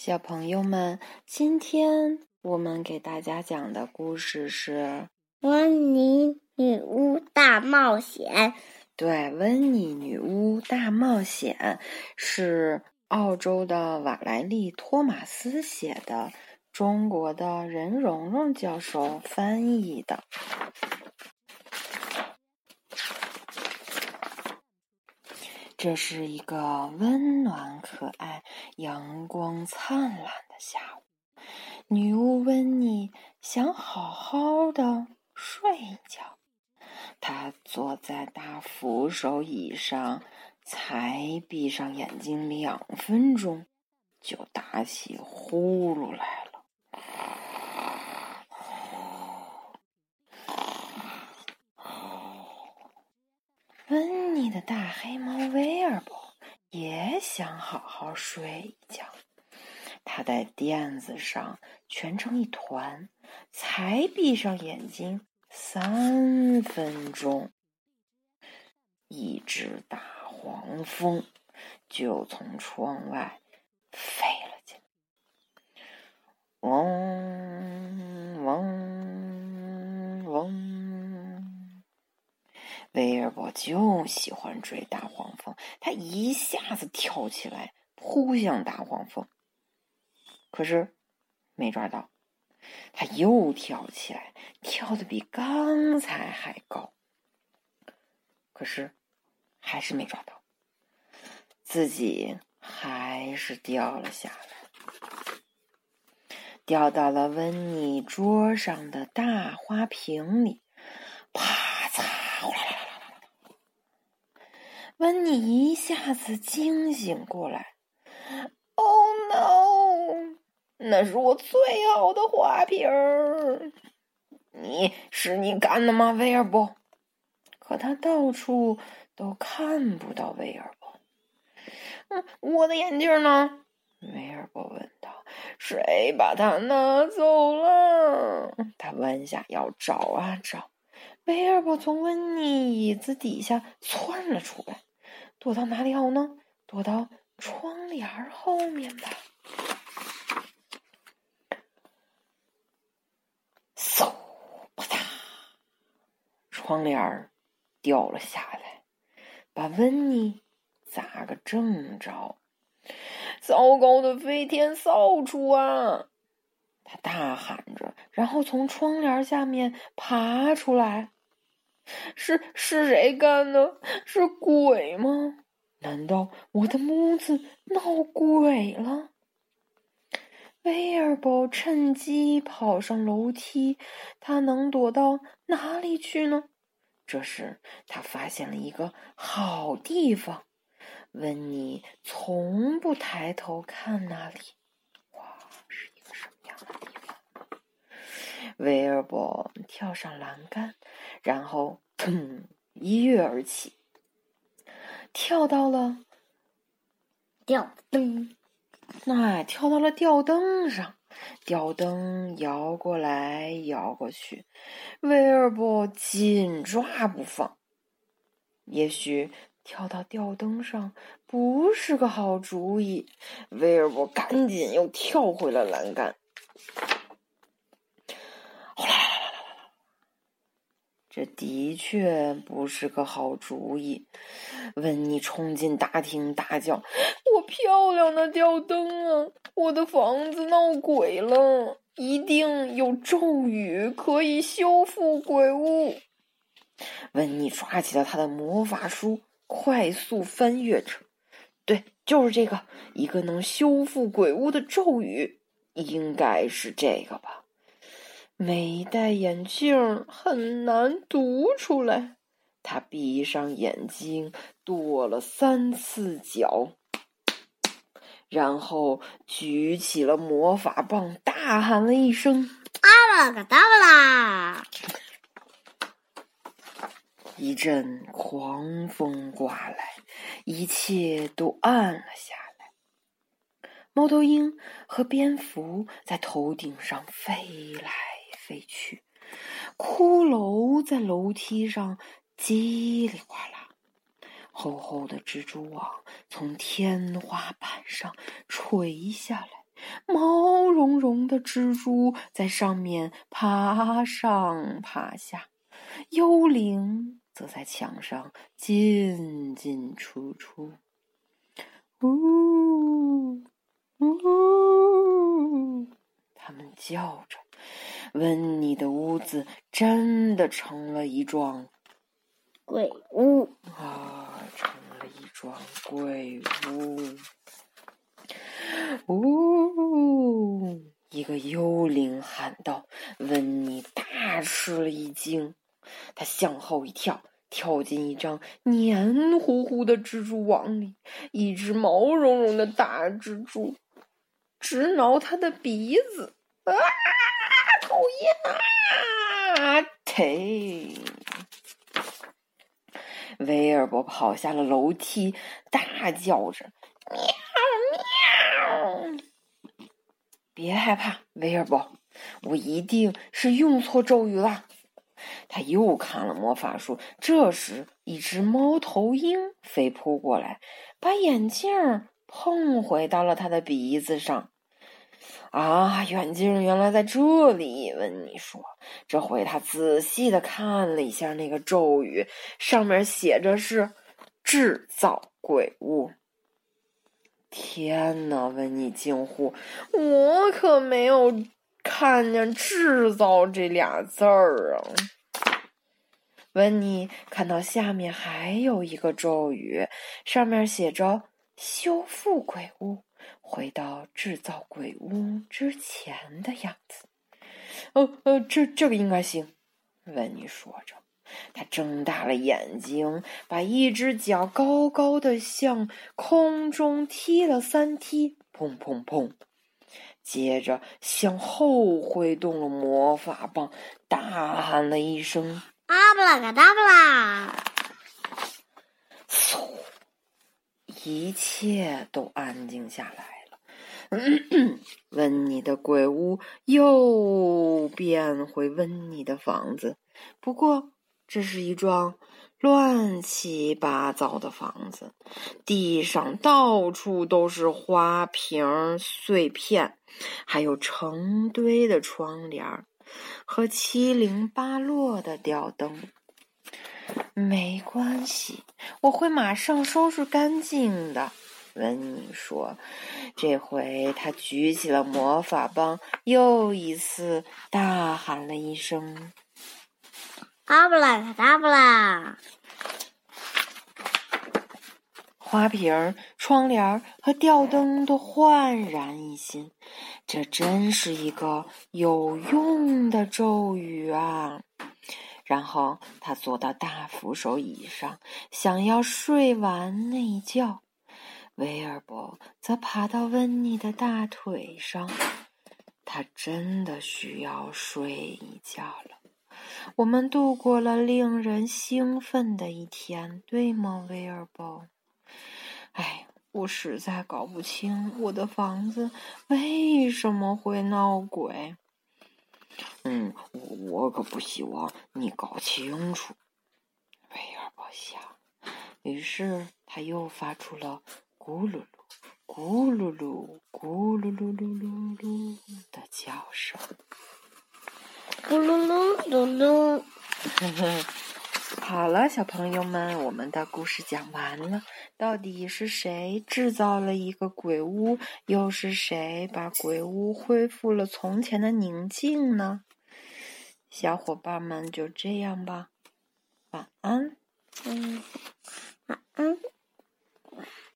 小朋友们，今天我们给大家讲的故事是《温妮女巫大冒险》。对，《温妮女巫大冒险》是澳洲的瓦莱丽·托马斯写的，中国的任蓉蓉教授翻译的。这是一个温暖、可爱、阳光灿烂的下午。女巫温妮想好好的睡一觉。她坐在大扶手椅上，才闭上眼睛两分钟，就打起呼噜来了。的大黑猫威尔伯也想好好睡一觉，他在垫子上蜷成一团，才闭上眼睛三分钟，一只大黄蜂就从窗外飞了进来，嗡嗡威尔伯就喜欢追大黄蜂，他一下子跳起来扑向大黄蜂，可是没抓到。他又跳起来，跳的比刚才还高，可是还是没抓到，自己还是掉了下来，掉到了温妮桌上的大花瓶里，啪嚓！呼啦啦！温妮一下子惊醒过来，“Oh no！那是我最好的花瓶儿，你是你干的吗，威尔伯？”可他到处都看不到威尔伯。嗯，我的眼镜呢？威尔伯问道。“谁把它拿走了？”他弯下腰找啊找。威尔伯从温妮椅子底下窜了出来。躲到哪里好呢？躲到窗帘后面吧。嗖，啪嗒，窗帘掉了下来，把温妮砸个正着。糟糕的飞天扫帚啊！他大喊着，然后从窗帘下面爬出来。是是谁干的？是鬼吗？难道我的屋子闹鬼了？威尔伯趁机跑上楼梯，他能躲到哪里去呢？这时，他发现了一个好地方。温妮从不抬头看那里。哇，是一个什么样的地方？威尔伯跳上栏杆。然后，砰！一跃而起，跳到了吊灯，那跳到了吊灯上。吊灯摇过来摇过去，威尔伯紧抓不放。也许跳到吊灯上不是个好主意，威尔伯赶紧又跳回了栏杆。这的确不是个好主意。温妮冲进大厅，大叫：“我漂亮的吊灯啊！我的房子闹鬼了，一定有咒语可以修复鬼屋。”温妮抓起了他的魔法书，快速翻阅着。对，就是这个，一个能修复鬼屋的咒语，应该是这个吧。没戴眼镜很难读出来。他闭上眼睛，跺了三次脚，然后举起了魔法棒，大喊了一声：“阿拉嘎达啦！”一阵狂风刮来，一切都暗了下来。猫头鹰和蝙蝠在头顶上飞来。飞去，骷髅在楼梯上叽里呱啦，厚厚的蜘蛛网从天花板上垂下来，毛茸茸的蜘蛛在上面爬上爬下，幽灵则在墙上进进出出。呜呜，他们叫着，温妮的屋子真的成了一幢鬼屋啊，成了一幢鬼屋。呜！一个幽灵喊道：“温妮大吃了一惊，他向后一跳，跳进一张黏糊糊的蜘蛛网里。一只毛茸茸的大蜘蛛直挠他的鼻子，啊！讨厌啊！忒！威尔伯跑下了楼梯，大叫着：“喵！”别害怕，威尔伯，我一定是用错咒语了。他又看了魔法书。这时，一只猫头鹰飞扑过来，把眼镜碰回到了他的鼻子上。啊，眼镜原来在这里！温妮说。这回他仔细的看了一下那个咒语，上面写着是“制造鬼物”。天哪！温妮惊呼：“我可没有看见‘制造’这俩字儿啊！”温妮看到下面还有一个咒语，上面写着“修复鬼屋，回到制造鬼屋之前的样子”。哦，呃，这这个应该行。温妮说着。他睁大了眼睛，把一只脚高高的向空中踢了三踢，砰砰砰！接着向后挥动了魔法棒，大喊了一声：“阿布拉卡达布拉！”嗖，一切都安静下来了。温妮的鬼屋又变回温妮的房子，不过。这是一幢乱七八糟的房子，地上到处都是花瓶碎片，还有成堆的窗帘和七零八落的吊灯。没关系，我会马上收拾干净的。温妮说：“这回他举起了魔法棒，又一次大喊了一声。”阿布拉卡达布拉！花瓶、窗帘和吊灯都焕然一新，这真是一个有用的咒语啊！然后他坐到大扶手椅上，想要睡完那一觉。威尔伯则爬到温妮的大腿上，他真的需要睡一觉了。我们度过了令人兴奋的一天，对吗，威尔伯？哎，我实在搞不清我的房子为什么会闹鬼。嗯，我我可不希望你搞清楚。威尔伯想，于是他又发出了咕噜噜、咕噜噜、咕噜噜噜噜噜的叫声。咕噜噜噜噜，好了，小朋友们，我们的故事讲完了。到底是谁制造了一个鬼屋？又是谁把鬼屋恢复了从前的宁静呢？小伙伴们就这样吧。晚安。嗯晚安。